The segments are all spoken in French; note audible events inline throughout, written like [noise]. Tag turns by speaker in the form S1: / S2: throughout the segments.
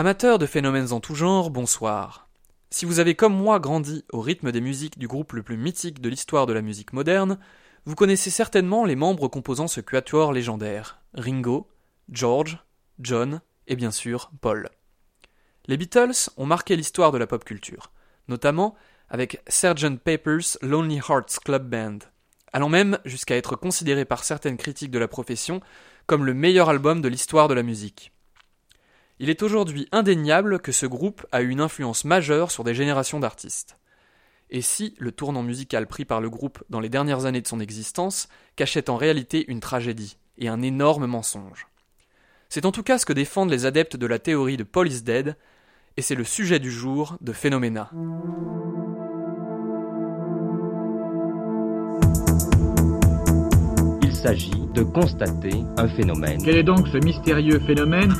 S1: Amateurs de phénomènes en tout genre, bonsoir. Si vous avez comme moi grandi au rythme des musiques du groupe le plus mythique de l'histoire de la musique moderne, vous connaissez certainement les membres composant ce quatuor légendaire Ringo, George, John et bien sûr Paul. Les Beatles ont marqué l'histoire de la pop culture, notamment avec Sgt. Pepper's Lonely Hearts Club Band, allant même jusqu'à être considéré par certaines critiques de la profession comme le meilleur album de l'histoire de la musique. Il est aujourd'hui indéniable que ce groupe a eu une influence majeure sur des générations d'artistes. Et si le tournant musical pris par le groupe dans les dernières années de son existence cachait en réalité une tragédie et un énorme mensonge? C'est en tout cas ce que défendent les adeptes de la théorie de Paul is Dead, et c'est le sujet du jour de Phénoména.
S2: Il s'agit de constater un phénomène.
S3: Quel est donc ce mystérieux phénomène?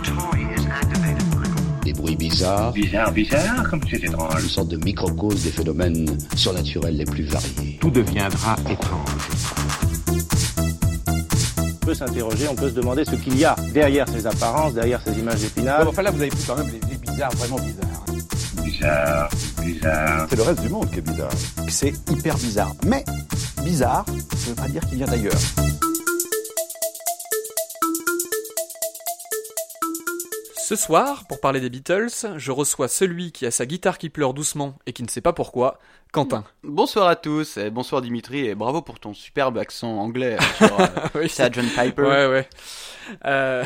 S4: Des bruits bizarres,
S5: Bizarre, bizarre, comme c'est étrange.
S4: une sorte de microcosme des phénomènes surnaturels les plus variés.
S6: tout deviendra étrange.
S7: On peut s'interroger, on peut se demander ce qu'il y a derrière ces apparences, derrière ces images d'épinal.
S6: enfin là, vous avez pris quand même les, les bizarres, vraiment bizarres.
S5: Bizarre, bizarre.
S6: C'est le reste du monde qui est bizarre.
S8: C'est hyper bizarre. Mais bizarre, ça ne veut pas dire qu'il vient d'ailleurs.
S1: Ce soir, pour parler des Beatles, je reçois celui qui a sa guitare qui pleure doucement et qui ne sait pas pourquoi, Quentin.
S9: Bonsoir à tous, et bonsoir Dimitri, et bravo pour ton superbe accent anglais [laughs] sur euh, [laughs]
S1: Oui.
S9: Sgt. Piper.
S1: Ouais, ouais. Euh,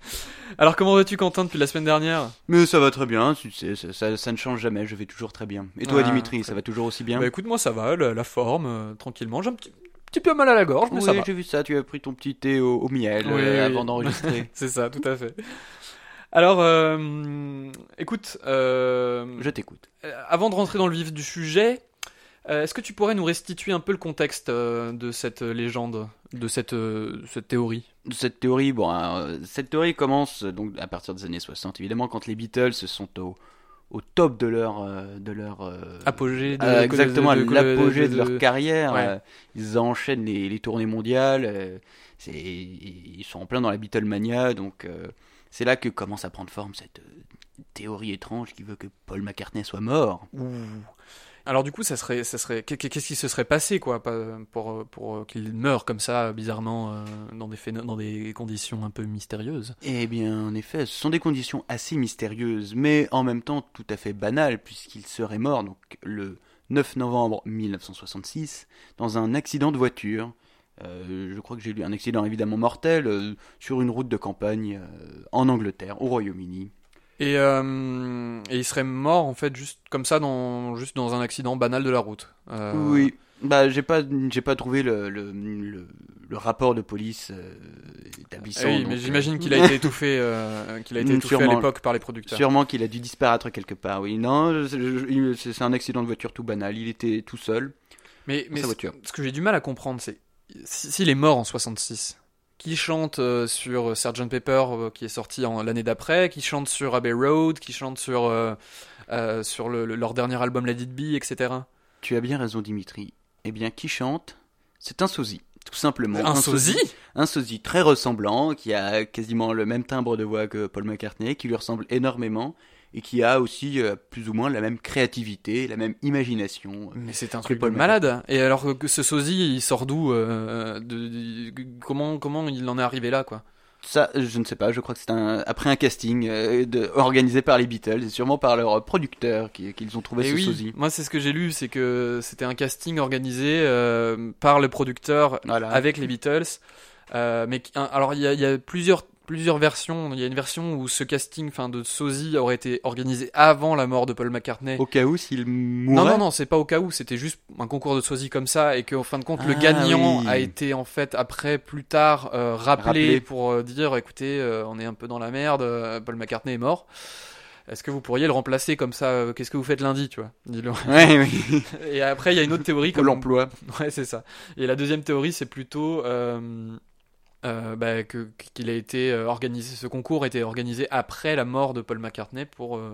S1: [laughs] Alors, comment vas-tu, Quentin, depuis la semaine dernière?
S9: Mais ça va très bien, tu sais, ça, ça- ça ne change jamais, je vais toujours très bien. Et toi
S1: Ah,
S9: Dimitri, ça va toujours aussi bien?
S1: Bah écoute, moi ça va, la, la forme, euh, tranquillement. J'ai un petit, petit peu mal à la gorge, mais
S9: Oui,
S1: ça va.
S9: j'ai vu ça, tu as pris ton petit thé au, au miel
S1: Oui,
S9: euh,
S1: oui.
S9: avant d'enregistrer.
S1: C'est ça, tout à fait. Alors, euh, écoute, euh,
S9: je t'écoute.
S1: euh, avant de rentrer dans le vif du sujet, euh, est-ce que tu pourrais nous restituer un peu le contexte de cette légende, de cette, cette théorie?
S9: Cette théorie, bon, cette théorie commence donc à partir des années 60, évidemment, quand les Beatles sont au, au top de leur, de leur
S1: Apogée de,
S9: Euh,
S1: de-
S9: exactement,
S1: de-
S9: à
S1: de-
S9: l'apogée de, leur carrière.
S1: Ouais.
S9: ils enchaînent les, les tournées mondiales. c'est- ils sont en plein dans la Beatlemania, donc c'est là que commence à prendre forme cette euh, théorie étrange qui veut que Paul McCartney soit mort.
S1: Ouh. Alors du coup, ça serait, ça serait, qu'est- qu'est-ce qui se serait passé quoi, pour pour euh, qu'il meure comme ça bizarrement euh, dans des dans des conditions un peu mystérieuses?
S9: Eh bien, en effet, ce sont des conditions assez mystérieuses, mais en même temps tout à fait banales, puisqu'il serait mort donc le 9 novembre 1966 dans un accident de voiture. Euh, je crois que j'ai lu un accident évidemment mortel euh, sur une route de campagne euh, en Angleterre, au Royaume-Uni.
S1: Et, euh, et il serait mort en fait juste comme ça dans juste dans un accident banal de la route. Euh,
S9: Oui, bah j'ai pas j'ai pas trouvé le, le, le, le rapport de police euh, établissant.
S1: oui,
S9: donc,
S1: mais j'imagine qu'il a [laughs] été étouffé, qu'il a été étouffé à l'époque par les producteurs.
S9: Sûrement qu'il a dû disparaître quelque part, oui. Non, c'est un accident de voiture tout banal. Il était tout seul.
S1: Mais, mais
S9: sa
S1: ce,
S9: voiture.
S1: ce que j'ai du mal à comprendre, c'est s'il est mort en 66, qui chante euh, sur Sgt Pepper euh, qui est sorti l'année d'après, qui chante sur Abbey Road, qui chante sur euh, euh, sur le- le- leur dernier album Let It Be, etc.
S9: Tu as bien raison, Dimitri. Eh bien, qui chante? C'est un sosie, tout simplement.
S1: Un sosie?
S9: Un sosie très ressemblant, qui a quasiment le même timbre de voix que Paul McCartney, qui lui ressemble énormément, et qui a aussi euh, plus ou moins la même créativité, la même imagination.
S1: Mais c'est un truc de malade. Et alors que ce sosie, il sort d'où euh, de- de- Comment comment il en est arrivé là, quoi?
S9: Ça, je ne sais pas, je crois que c'est un, après un casting euh, de, organisé par les Beatles, et sûrement par leurs producteurs qui- qu'ils ont trouvé
S1: Et
S9: ce
S1: oui,
S9: sosie.
S1: moi c'est ce que j'ai lu, c'est que c'était un casting organisé euh, par le producteur
S9: Voilà.
S1: avec les Beatles. Euh, mais un- alors il y y a plusieurs plusieurs versions. Il y a une version où ce casting, enfin de sosie, aurait été organisé avant la mort de Paul McCartney.
S9: Au cas où, s'il mourait.
S1: Non, non, non, c'est pas au cas où, c'était juste un concours de sosie comme ça, et qu'en fin de compte, le
S9: Ah,
S1: gagnant
S9: oui.
S1: a été en fait après, plus tard, euh, rappelé,
S9: Rappelé.
S1: pour euh, dire écoutez, euh, on est un peu dans la merde, Paul McCartney est mort. Est-ce que vous pourriez le remplacer comme ça? Qu'est-ce que vous faites lundi, tu vois? Dis-le. [laughs]
S9: Ouais, oui.
S1: Et après, il y a une autre théorie comme
S9: emploi. [laughs]
S1: Ouais, c'est ça. Et la deuxième théorie, c'est plutôt euh, bah, que qu'il a été euh, organisé, ce concours a été organisé après la mort de Paul McCartney pour. euh,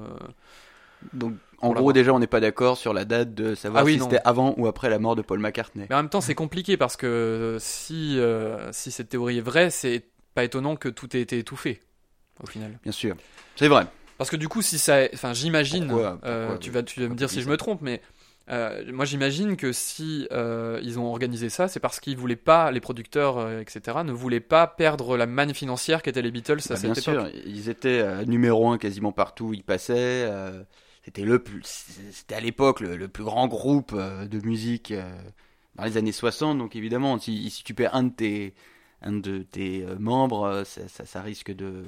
S9: Donc,
S1: Pour
S9: en gros, déjà, on n'est pas d'accord sur la date de savoir
S1: Ah oui,
S9: si
S1: non.
S9: c'était avant ou après la mort de Paul McCartney.
S1: Mais en même temps, c'est compliqué parce que si euh, si cette théorie est vraie, c'est pas étonnant que tout ait été étouffé au final.
S9: Bien sûr. C'est vrai.
S1: Parce que du coup, si ça, enfin, j'imagine,
S9: Pourquoi? Pourquoi
S1: tu vas, tu vas me dire si je me trompe, mais euh, moi j'imagine que si euh, ils ont organisé ça, c'est parce qu'ils voulaient pas, les producteurs, euh, etc., ne voulaient pas perdre la manne financière qu'étaient les Beatles à
S9: Bah, bien sûr, ils étaient numéro un quasiment partout où ils passaient. c'était le plus, c'était à l'époque le, le plus grand groupe de musique dans les années 60. Donc évidemment, si, si tu perds un de tes, un de tes membres, ça, ça, ça risque de,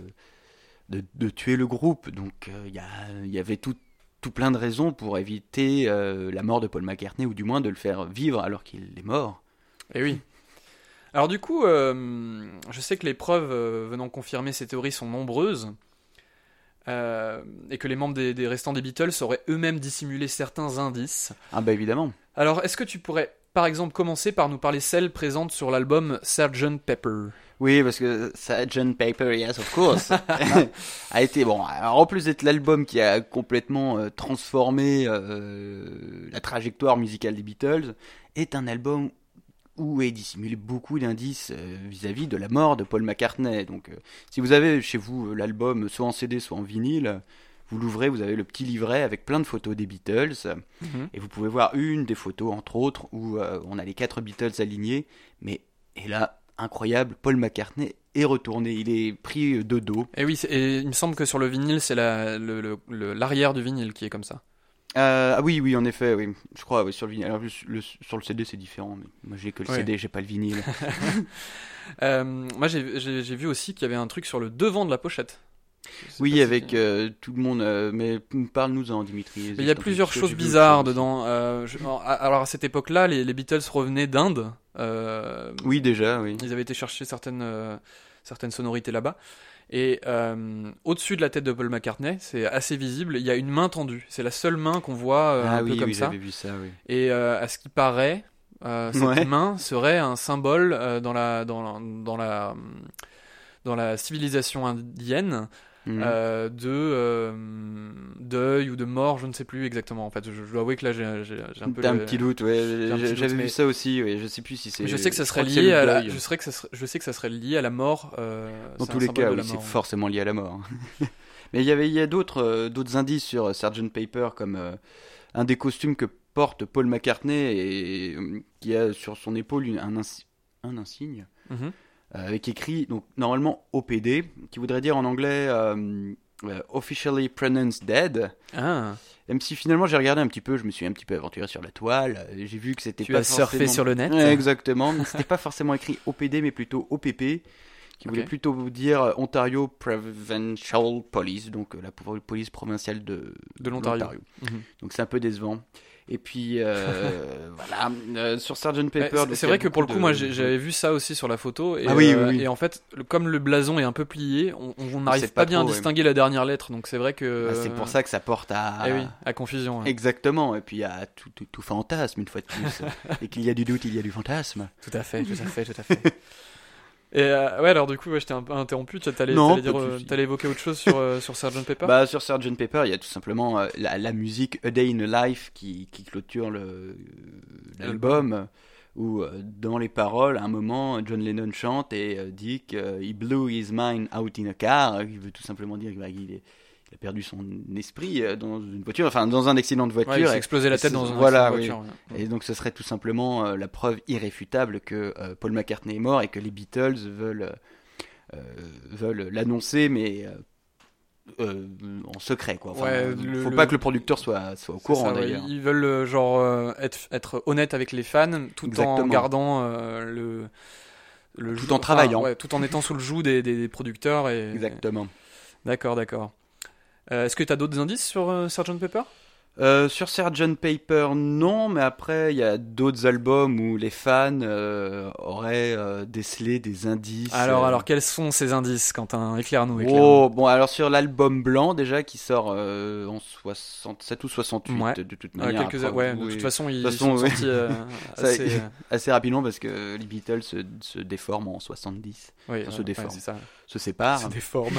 S9: de, de tuer le groupe. Donc il y, y avait tout, tout plein de raisons pour éviter euh, la mort de Paul McCartney ou du moins de le faire vivre alors qu'il est mort.
S1: Et oui. Alors du coup, euh, je sais que les preuves euh, venant confirmer ces théories sont nombreuses. et que les membres des, des restants des Beatles auraient eux-mêmes dissimulé certains indices.
S9: Ah bah évidemment.
S1: Alors, est-ce que tu pourrais, par exemple, commencer par nous parler celles présentes sur l'album Sgt Pepper
S9: Oui, parce que Sgt. Paper, yes, of course, [laughs] a été bon. Alors, en plus d'être l'album qui a complètement euh, transformé euh, la trajectoire musicale des Beatles, est un album où est dissimulé beaucoup d'indices euh, vis-à-vis de la mort de Paul McCartney. Donc, si vous avez chez vous l'album soit en CD, soit en vinyle, vous l'ouvrez, vous avez le petit livret avec plein de photos des Beatles. Et vous pouvez voir une des photos, entre autres, où euh, on a les quatre Beatles alignés. Mais, et là, incroyable, Paul McCartney est retourné. Il est pris euh, de dos.
S1: Et oui, et il me semble que sur le vinyle, c'est la- le- le- le- l'arrière du vinyle qui est comme ça.
S9: Euh, ah oui, oui, en effet, oui. Je crois, oui, sur le vinyle. Alors, le- sur le CD, c'est différent. Mais moi, j'ai que le
S1: Ouais.
S9: CD, j'ai pas le vinyle. [laughs]
S1: Euh, moi, j'ai vu aussi qu'il y avait un truc sur le devant de la pochette.
S9: Oui,
S1: si-
S9: avec euh, tout le monde. euh, mais parle-nous-en, Dimitri.
S1: Mais il y a plusieurs choses bizarres dedans. Euh, je- alors à cette époque-là, les, les Beatles revenaient d'Inde. Euh,
S9: Oui, déjà, oui.
S1: Ils avaient été chercher certaines, euh, certaines sonorités là-bas. Et euh, au-dessus de la tête de Paul McCartney, c'est assez visible, il y a une main tendue. C'est la seule main qu'on voit euh,
S9: ah
S1: un
S9: oui,
S1: peu comme
S9: oui,
S1: ça.
S9: j'avais vu ça, oui.
S1: Et euh, à ce qui paraît, euh, cette
S9: Ouais.
S1: main serait un symbole euh, dans, la, dans, la, dans, la, dans la civilisation indienne
S9: Mhm.
S1: euh, de euh, deuil ou de mort, je ne sais plus exactement. En fait, je, je dois avouer que là, j'ai un peu.
S9: T'as un
S1: le-
S9: petit doute, ouais. J'avais
S1: mais-
S9: vu ça aussi, oui. Je sais plus si c'est.
S1: Je sais que ça serait lié à la, je, serais que ça serait- je sais que ça serait lié à la mort. euh,
S9: Dans tous les cas, oui, c'est forcément lié à la mort. [laughs] Mais il y avait, il y a d'autres, euh, d'autres indices sur Sgt Paper, comme un des costumes que porte Paul McCartney et qui a sur son épaule une- un, insi- un insigne
S1: Mhm.
S9: Euh, avec écrit donc normalement OPD, qui voudrait dire en anglais euh, euh, officially pronounced dead.
S1: Ah,
S9: Même si finalement j'ai regardé un petit peu, je me suis un petit peu aventuré sur la toile, j'ai vu que c'était
S1: tu
S9: pas
S1: as surfé
S9: forcément-
S1: sur le net.
S9: Ouais, exactement, mais c'était pas forcément écrit OPD, mais plutôt OPP, qui voulait plutôt dire euh, Ontario Provincial Police, donc la po- police provinciale de,
S1: De l'Ontario. Mhm.
S9: Donc c'est un peu décevant. Et puis euh, [laughs] voilà, euh, sur Sgt Pepper.
S1: c'est- vrai que pour le coup,
S9: de-
S1: moi j'avais vu ça aussi sur la photo. Et,
S9: Ah oui,
S1: euh,
S9: oui, oui.
S1: et en fait, le- comme le blason est un peu plié, on n'arrive pas,
S9: pas
S1: bien
S9: trop,
S1: à
S9: ouais.
S1: distinguer la dernière lettre. Donc c'est vrai que.
S9: Ah, c'est pour ça que ça porte à.
S1: Eh oui, à confusion. ouais.
S9: Exactement, et puis il y a tout, tout, tout fantasme une fois de plus. [laughs] et qu'il y a du doute, il y a du fantasme.
S1: Tout à fait, tout à fait, tout à fait. [laughs] Et euh, ouais, alors du coup, ouais, je t'ai un peu interrompu. Tu allais,
S9: Non,
S1: dire, évoquer autre chose sur, euh, sur Sgt. Pepper?
S9: Bah, sur Sgt. Pepper, il y a tout simplement euh, la, la musique A Day in a Life qui, qui clôture l'album, où euh, dans les paroles, à un moment, John Lennon chante et dit qu'il blew his mind out in a car, il veut tout simplement dire qu'il est- il a perdu son esprit euh, dans une voiture, enfin dans un accident de voiture.
S1: Ouais, il s'est explosé la tête dans un
S9: voilà,
S1: accident de
S9: oui.
S1: voiture, ouais.
S9: Et donc ce serait tout simplement euh, la preuve irréfutable que euh, Paul McCartney est mort et que les Beatles veulent euh, veulent l'annoncer, mais euh, en secret quoi. Enfin,
S1: Ouais, le-
S9: faut
S1: le-
S9: pas que le producteur soit soit au courant
S1: ouais,
S9: d'ailleurs.
S1: Ils veulent genre euh, être, être honnêtes avec les fans tout en gardant euh, le, le
S9: Tout en travaillant.
S1: ouais, tout en étant sous le joug des, des- des producteurs. Et...
S9: Exactement.
S1: D'accord, d'accord. Euh, Est-ce que tu as d'autres indices sur euh, Sgt. Pepper?
S9: Euh, sur Sgt Paper, non, mais après il y a d'autres albums où les fans euh, auraient euh, décelé des indices.
S1: Alors,
S9: euh,
S1: alors, quels sont ces indices, Quentin? Éclaire-nous. éclaire-nous.
S9: Oh, bon, alors sur l'album blanc déjà qui sort en 67 ou 68
S1: Ouais.
S9: de toute manière.
S1: quelques...
S9: après,
S1: ouais, de toute façon, ils
S9: façon,
S1: sont
S9: oui.
S1: sortis [laughs] [laughs] assez,
S9: rapidement parce que les Beatles se, se déforment en 70,
S1: oui,
S9: ça se
S1: ouais,
S9: déforme.
S1: ouais, ça.
S9: se séparent.
S1: Se déforme.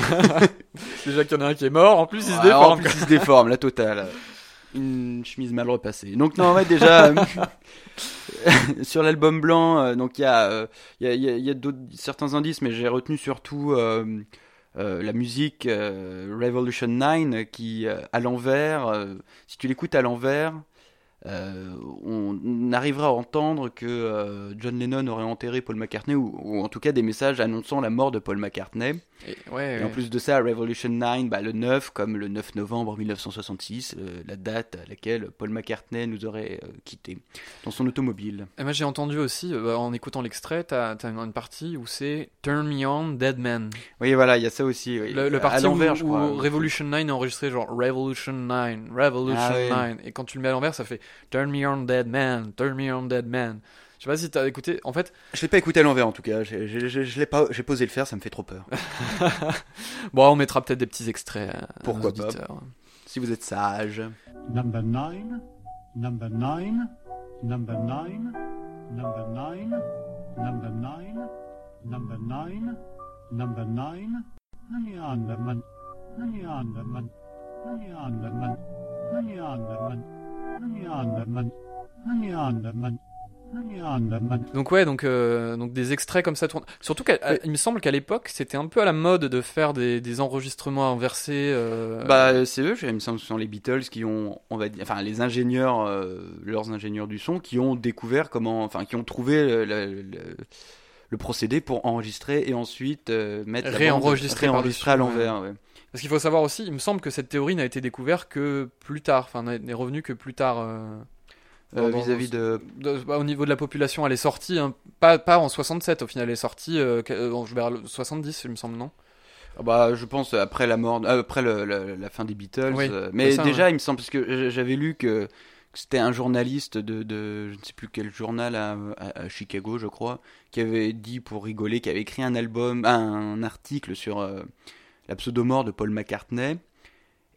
S1: [laughs] Déjà qu'il y en a un qui est mort, en plus il se
S9: Ouais, en plus, il se déforme, la totale. Une chemise mal repassée. Donc non, ouais, déjà euh, [laughs] sur l'album blanc, euh, donc il y a, certains indices, mais j'ai retenu surtout euh, la musique Revolution 9 qui, à l'envers, si tu l'écoutes à l'envers, on arrivera à entendre que John Lennon aurait enterré Paul McCartney, ou en tout cas des messages annonçant la mort de Paul McCartney.
S1: Et, ouais,
S9: Et en plus de ça, Revolution 9, bah, le 9, comme le 9 novembre 1966, euh, la date à laquelle Paul McCartney nous aurait euh, quittés dans son automobile.
S1: Et moi j'ai entendu aussi, euh, en écoutant l'extrait, t'as as une partie où c'est Turn Me On, Dead Man.
S9: Oui, voilà, il y a ça aussi. oui.
S1: Le, le parti où. Revolution 9 est enregistré genre Revolution 9, Revolution
S9: Ah oui.
S1: 9. Et quand tu le mets à l'envers, ça fait Turn Me On, Dead Man, Turn Me On, Dead Man. Je sais pas si t'as écouté. En fait,
S9: je l'ai pas écouté à l'envers en tout cas. Je, l'ai pas. J'ai posé le faire, ça me fait trop peur. [laughs]
S1: bon, on mettra peut-être des petits extraits. Euh, à
S9: Pourquoi pas Si vous êtes sage.
S10: Number number number number number number number
S1: donc ouais, donc euh, donc des extraits comme ça tournent. Surtout qu'il me semble qu'à l'époque, c'était un peu à la mode de faire des, des enregistrements inversés. euh,
S9: Bah, c'est eux, il me semble que ce sont les Beatles qui ont, on va dire, enfin les ingénieurs, euh, leurs ingénieurs du son, qui ont découvert comment, enfin qui ont trouvé le, le- le- le procédé pour enregistrer et ensuite mettre la bande-
S1: Réenregistrer
S9: réenregistrer à l'envers. ouais.
S1: Parce qu'il faut savoir aussi, il me semble que cette théorie n'a été découverte que plus tard, enfin n'est n'est revenue que plus tard. Euh,
S9: Euh, Vis-à-vis de,
S1: de- bah, au niveau de la population, elle est sortie, hein, pas, pas en 67 au final, elle est sortie euh, euh, vers le 70, il me semble, non?
S9: Ah bah, je pense après la mort, euh, après le- le- la fin des Beatles.
S1: Oui,
S9: mais
S1: ça,
S9: déjà, il me semble parce que j'avais lu que, que c'était un journaliste de, de je ne sais plus quel journal à, à- à Chicago, je crois, qui avait dit pour rigoler, qui avait écrit un album, un article sur euh, la pseudomort de Paul McCartney.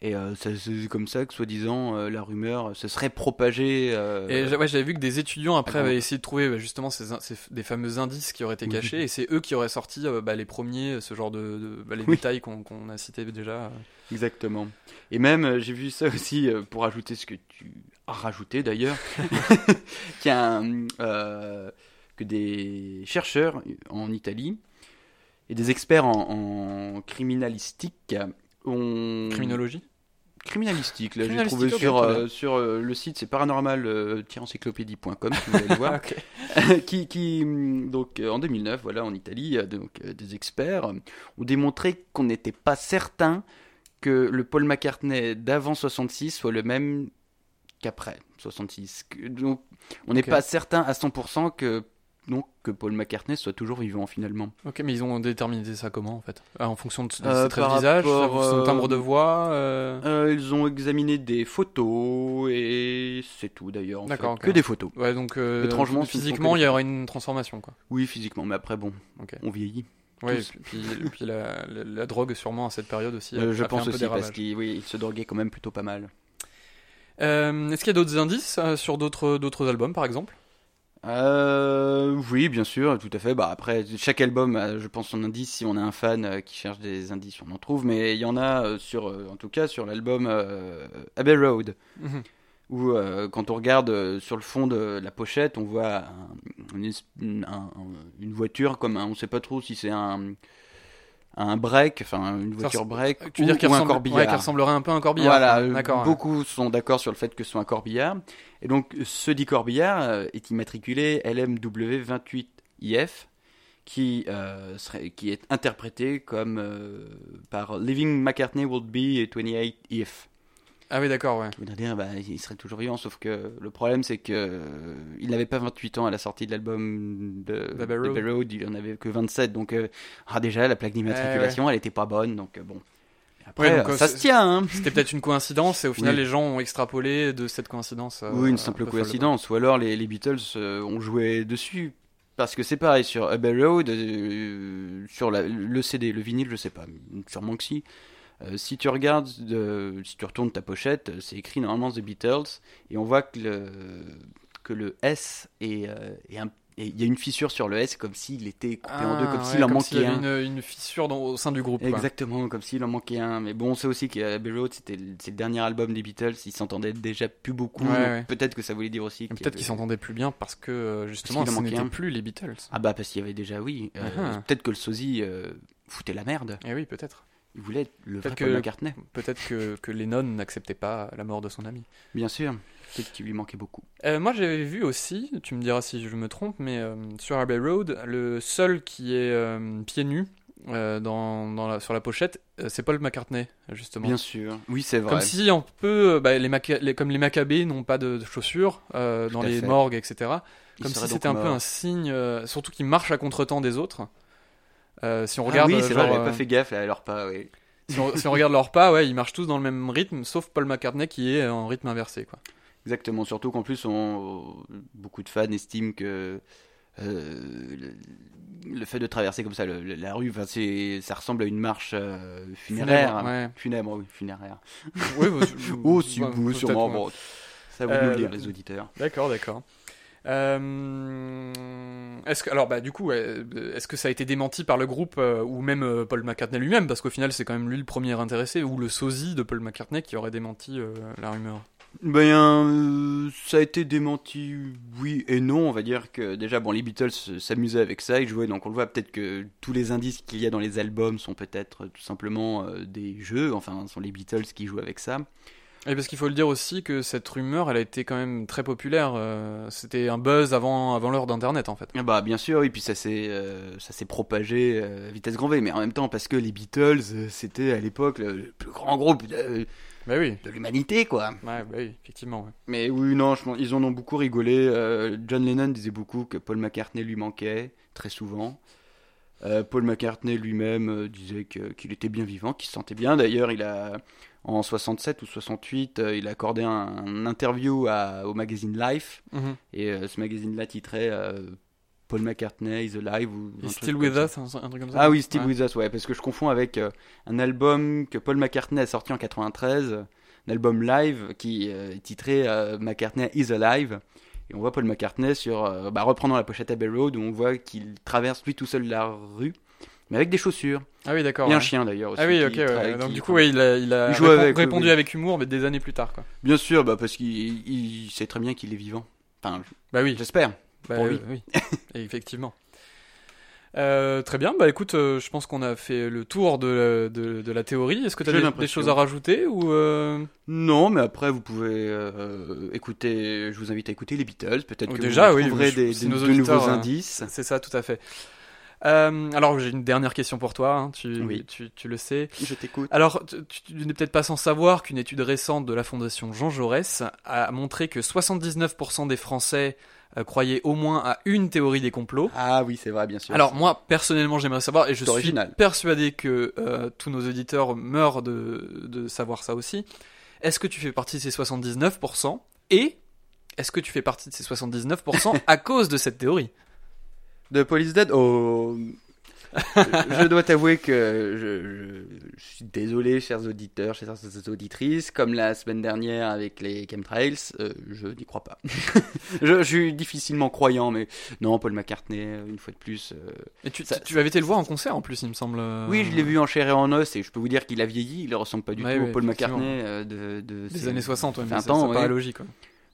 S9: Et euh, c'est comme ça que, soi-disant, euh, la rumeur se serait propagée. euh,
S1: Et ouais, j'avais vu que des étudiants après
S9: Ah
S1: avaient essayé de trouver bah, justement ces, des fameux indices qui auraient été
S9: Oui.
S1: cachés, et c'est eux qui auraient sorti euh, bah, les premiers, ce genre de, de- bah, les
S9: Oui.
S1: détails qu'on a cités déjà.
S9: Exactement. Et même, euh, j'ai vu ça aussi euh, pour ajouter ce que tu as rajouté d'ailleurs, [laughs] qu'il y a un, euh, que des chercheurs en Italie et des experts en, en criminalistique
S1: Criminologie
S9: criminalistique. Là, j'ai trouvé sur euh, sur euh, le site, c'est paranormal-encyclopédie.com si vous [laughs] voir. [laughs] Qui, qui, hum, donc euh, en 2009, voilà, en Italie, euh, donc euh, des experts euh, ont démontré qu'on n'était pas certain que le Paul McCartney d'avant 66 soit le même qu'après 66. Que- Donc, on n'est pas certain à 100% que donc que Paul McCartney soit toujours vivant finalement.
S1: Ok, mais ils ont déterminé ça comment en fait? Ah, En fonction de, de
S9: Euh,
S1: ses traits de visage,
S9: rapport,
S1: son
S9: euh,
S1: timbre de voix euh,
S9: Euh, ils ont examiné des photos et c'est tout d'ailleurs.
S1: D'accord.
S9: Que des photos.
S1: Ouais, donc euh,
S9: Étrangement,
S1: physiquement,
S9: que
S1: il y aura une transformation quoi.
S9: Oui, physiquement, mais après bon, on vieillit.
S1: Et
S9: Tous.
S1: puis, la, la- la drogue sûrement à cette période aussi. a-
S9: Euh,
S1: a
S9: je
S1: fait
S9: pense
S1: un
S9: aussi parce qu'il oui, il se droguait quand même plutôt pas mal.
S1: Euh, Est-ce qu'il y a d'autres indices euh, sur d'autres albums par exemple?
S9: Euh, oui, bien sûr, tout à fait. Bah après, chaque album, a, je pense, son indice. Si on a un fan euh, qui cherche des indices, on en trouve. Mais il y en a euh, sur, en tout cas, sur l'album Abbey Road,
S1: Mhm.
S9: où quand on regarde sur le fond de la pochette, on voit un- une, es- un- un- une voiture comme un, on sait pas trop si c'est un un break, enfin une voiture break
S1: Tu veux dire
S9: un
S1: ressemble-
S9: corbillard.
S1: ouais, qu'il ressemblerait un peu à un corbillard
S9: Voilà,
S1: ouais.
S9: beaucoup sont d'accord sur le fait que ce soit un corbillard. Et donc, ce dit corbillard euh, est immatriculé LMW28IF, qui, euh, serait, qui est interprété comme euh, par Living McCartney Would Be 28IF.
S1: Ah oui, d'accord, ouais.
S9: Qui voudrait dire, bah, il serait toujours vivant, sauf que le problème, c'est que euh, il n'avait pas 28 ans à la sortie de l'album de
S1: Road.
S9: Road, il en avait que 27. Donc, euh, ah, déjà, la plaque d'immatriculation, elle était pas bonne, donc euh, bon. Après,
S1: Ouais, donc,
S9: euh, ça se tient, hein.
S1: C'était peut-être une coïncidence et au final
S9: Oui.
S1: les gens ont extrapolé de cette coïncidence.
S9: Oui, une
S1: un
S9: simple coïncidence. Ou alors les, les Beatles ont joué dessus. Parce que c'est pareil, sur Abbey Road, sur la- le CD, le vinyle, je sais pas, sûrement que si. Euh, si tu regardes, euh, si tu retournes ta pochette, euh, c'est écrit normalement The Beatles, et on voit que le, que le S est, euh, est un- et il y a une fissure sur le S, comme s'il était coupé en deux,
S1: Ah,
S9: comme
S1: ouais,
S9: s'il en
S1: comme s'il y
S9: manquait
S1: avait
S9: un.
S1: Une, une fissure dans- au sein du groupe. quoi.
S9: Exactement, comme s'il en manquait un. Mais bon, on sait aussi qu'Abbey Road, c'était le- dernier album des Beatles, ils s'entendaient déjà plus beaucoup.
S1: Ouais, ouais.
S9: Peut-être que ça voulait dire aussi.
S1: Et Peut-être
S9: avait-
S1: qu'ils s'entendaient plus bien parce que justement
S9: qu'il en
S1: ce
S9: manquait
S1: n'était
S9: un.
S1: plus les Beatles.
S9: Ah bah parce qu'il y avait déjà oui. Euh,
S1: Ah.
S9: Peut-être que le sosie euh, foutait la merde.
S1: Eh oui, peut-être.
S9: Il voulait être le vrai
S1: Peut-être
S9: Paul
S1: que-
S9: McCartney.
S1: Peut-être que, que Lennon n'acceptait pas la mort de son ami.
S9: Bien sûr. Peut-être qu'il lui manquait beaucoup.
S1: Euh, moi, j'avais vu aussi, tu me diras si je me trompe, mais euh, sur Abbey Road, le seul qui est euh, pieds nus euh, dans, dans la- sur la pochette, c'est Paul McCartney, justement.
S9: Bien sûr. Oui, c'est vrai.
S1: Comme si un peu, euh, bah, les, Maca- les- comme les Maccabées n'ont pas de, de chaussures dans les
S9: fait.
S1: morgues, etc. Comme si c'était un peu un signe, surtout qu'il marche à contre-temps des autres. Euh, si on
S9: Ah
S1: regarde,
S9: oui,
S1: euh,
S9: c'est
S1: genre,
S9: vrai, j'avais
S1: euh,
S9: pas fait gaffe à leur pas, oui.
S1: si, on, si on regarde leur pas, ouais, ils marchent tous dans le même rythme, sauf Paul McCartney qui est en rythme inversé, quoi.
S9: Exactement, surtout qu'en plus, on, beaucoup de fans estiment que euh, le, le fait de traverser comme ça le- le- la rue, ça ressemble à une marche euh, funéraire.
S1: Funèbre, ouais.
S9: Funèbre, oui, funéraire.
S1: Oui, bah,
S9: Oh, si
S1: bah,
S9: vous, [laughs] sûrement. Bon, ça
S1: Euh,
S9: nous le dire, les auditeurs.
S1: D'accord, d'accord. Euh, est-ce que alors bah du coup ouais, est-ce que ça a été démenti par le groupe euh, ou même euh, Paul McCartney lui-même? Parce qu'au final c'est quand même lui le premier intéressé ou le sosie de Paul McCartney qui aurait démenti euh, la rumeur.
S9: Ben, euh, ça a été démenti, oui et non. On va dire que déjà, bon, les Beatles euh, s'amusaient avec ça, ils jouaient, donc on le voit peut-être que tous les indices qu'il y a dans les albums sont peut-être euh, tout simplement euh, des jeux, enfin, sont les Beatles qui jouent avec ça.
S1: Et parce qu'il faut le dire aussi que cette rumeur elle a été quand même très populaire. euh, C'était un buzz avant avant l'heure d'internet en fait.
S9: Ah Bah, bien sûr, oui, puis ça s'est euh, ça s'est propagé euh, à vitesse grand V, mais en même temps, parce que les Beatles, c'était à l'époque le, le plus grand groupe de,
S1: Bah oui.
S9: de l'humanité, quoi.
S1: Ouais, bah oui, effectivement. ouais.
S9: Mais oui, non, je ils en ont beaucoup rigolé. Euh, John Lennon disait beaucoup que Paul McCartney lui manquait, très souvent. Paul McCartney lui-même disait qu'il était bien vivant, qu'il se sentait bien. D'ailleurs, il a, en 67 ou 68, euh, il a accordé un, un interview à- au magazine Life.
S1: Mhm.
S9: Et euh, ce magazine-là titrait euh, Paul McCartney is alive. Ou un
S1: Still With. Us, un, un truc comme ça.
S9: Ah oui, Still
S1: Ouais.
S9: With Us, ouais, parce que je confonds avec un album que Paul McCartney a sorti en 93, euh, un album live qui est titré McCartney is Alive. Et on voit Paul McCartney sur, bah, reprenant la pochette Abbey Road, où on voit qu'il traverse lui tout seul la rue, mais avec des chaussures.
S1: Ah oui, d'accord.
S9: Et un chien d'ailleurs aussi.
S1: Ah oui, ok. ouais. Donc
S9: qui-
S1: du coup, ouais, il a, il a
S9: Il joue
S1: répon-
S9: avec, oui,
S1: répondu
S9: oui.
S1: avec humour, mais des années plus tard, quoi.
S9: Bien sûr, bah, parce qu'il il sait très bien qu'il est vivant. Enfin,
S1: Bah oui.
S9: j'espère.
S1: Bah,
S9: Pour
S1: euh, oui, effectivement. Euh, très bien, bah écoute, euh, je pense qu'on a fait le tour de, de, de la théorie. Est-ce que tu as des, choses à rajouter ou euh,
S9: Non, mais après, vous pouvez euh, écouter, je vous invite à écouter les Beatles. Peut-être
S1: Ou
S9: que
S1: déjà,
S9: vous
S1: oui,
S9: trouverez
S1: je-
S9: des, de nouveaux
S1: euh,
S9: indices.
S1: C'est ça, tout à fait. Euh, alors, j'ai une dernière question pour toi, hein, tu,
S9: Oui.
S1: tu, tu le sais.
S9: Je t'écoute.
S1: Alors, tu, n'es peut-être pas sans savoir qu'une étude récente de la Fondation Jean Jaurès a montré que 79% des Français euh, croyaient au moins à une théorie des complots.
S9: Ah oui, c'est vrai, bien sûr.
S1: Alors moi personnellement j'aimerais savoir et je suis
S9: original.
S1: persuadé que euh, tous nos auditeurs meurent de, de savoir ça aussi. Est-ce que tu fais partie de ces 79% et est-ce que tu fais partie de ces 79% [laughs] à cause de cette théorie?
S9: De Police Dead Oh. je dois t'avouer que je, je- je suis désolé, chers auditeurs, chères auditrices. Comme la semaine dernière avec les chemtrails, euh, je n'y crois pas. [laughs] je, je suis difficilement croyant, mais non, Paul McCartney, euh, une fois de plus. euh,
S1: Et tu,
S9: Ça-
S1: tu- tu avais été le voir en concert en plus il me semble. euh,
S9: Oui, je l'ai vu en chair et en os, et je peux vous dire qu'il a vieilli. Il ne ressemble pas du
S1: Ouais,
S9: tout au Paul. McCartney euh, de, de
S1: Des années 60, ouais, mais
S9: 20
S1: ça,
S9: ans.
S1: ça
S9: ouais.
S1: paraît logique. ouais.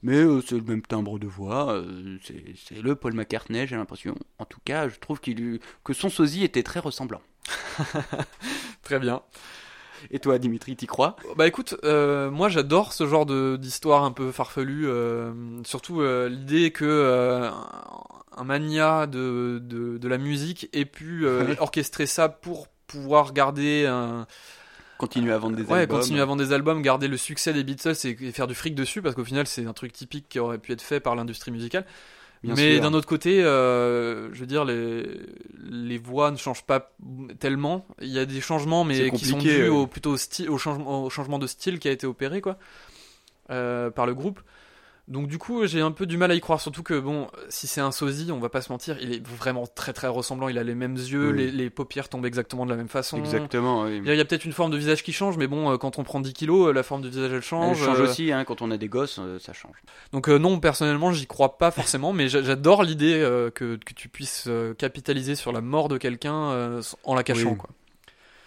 S9: Mais euh, c'est le même timbre de voix, euh, c'est le Paul McCartney, j'ai l'impression. En tout cas, je trouve qu'il que son sosie était très ressemblant. [laughs]
S1: Très bien.
S9: Et toi, Dimitri, t'y crois?
S1: Bah écoute, euh, moi j'adore ce genre d'histoire un peu farfelue, surtout l'idée que un mania de, de, de la musique ait pu [laughs] orchestrer ça pour pouvoir garder un,
S9: Continuer à vendre des
S1: ouais,
S9: albums.
S1: continuer à vendre des albums, garder le succès des Beatles et, et faire du fric dessus, parce qu'au final c'est un truc typique qui aurait pu être fait par l'industrie musicale.
S9: Bien
S1: Mais d'un autre côté, euh, je veux dire, les, les voix ne changent pas tellement. Il y a des changements, mais qui sont dus
S9: ouais.
S1: au, plutôt au, style, au, changement, au changement de style qui a été opéré quoi, euh, par le groupe. Donc du coup, j'ai un peu du mal à y croire, surtout que bon, si c'est un sosie, on va pas se mentir, il est vraiment très très ressemblant. Il a les mêmes yeux,
S9: Oui.
S1: les, les paupières tombent exactement de la même façon.
S9: Exactement, oui.
S1: Il y a, peut-être une forme de visage qui change, mais bon, euh, quand on prend 10 kilos, euh, la forme du visage elle
S9: Elle
S1: change.
S9: change
S1: euh,
S9: aussi, hein, quand on a des gosses, ça change.
S1: donc euh, non, personnellement, j'y crois pas forcément, mais j'a- j'adore l'idée euh, que, que tu puisses capitaliser sur la mort de quelqu'un en la cachant.
S9: Oui.
S1: Quoi.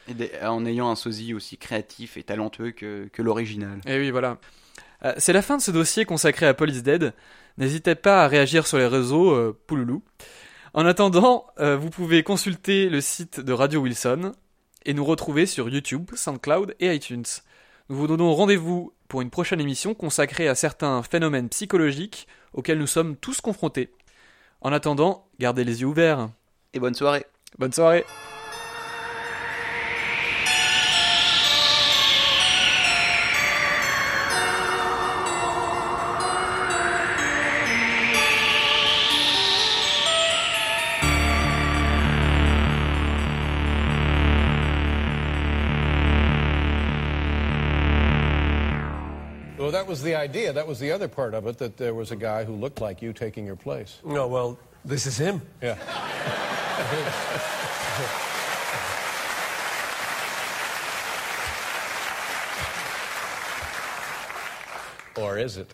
S9: Et en ayant un sosie aussi créatif et talentueux que, que l'original.
S1: Et oui, voilà. Euh, C'est la fin de ce dossier consacré à Police Dead. N'hésitez pas à réagir sur les réseaux euh, Pouloulou. En attendant, euh, vous pouvez consulter le site de Radio Wilson, et nous retrouver sur YouTube, SoundCloud et iTunes. Nous vous donnons rendez-vous pour une prochaine émission consacrée à certains phénomènes psychologiques auxquels nous sommes tous confrontés. En attendant, gardez les yeux ouverts.
S9: Et bonne soirée.
S1: Bonne soirée.
S11: Was the idea. That was the other part of it, that there was a guy who looked like you taking your place.
S12: No, well, this is him.
S11: Yeah. or is it?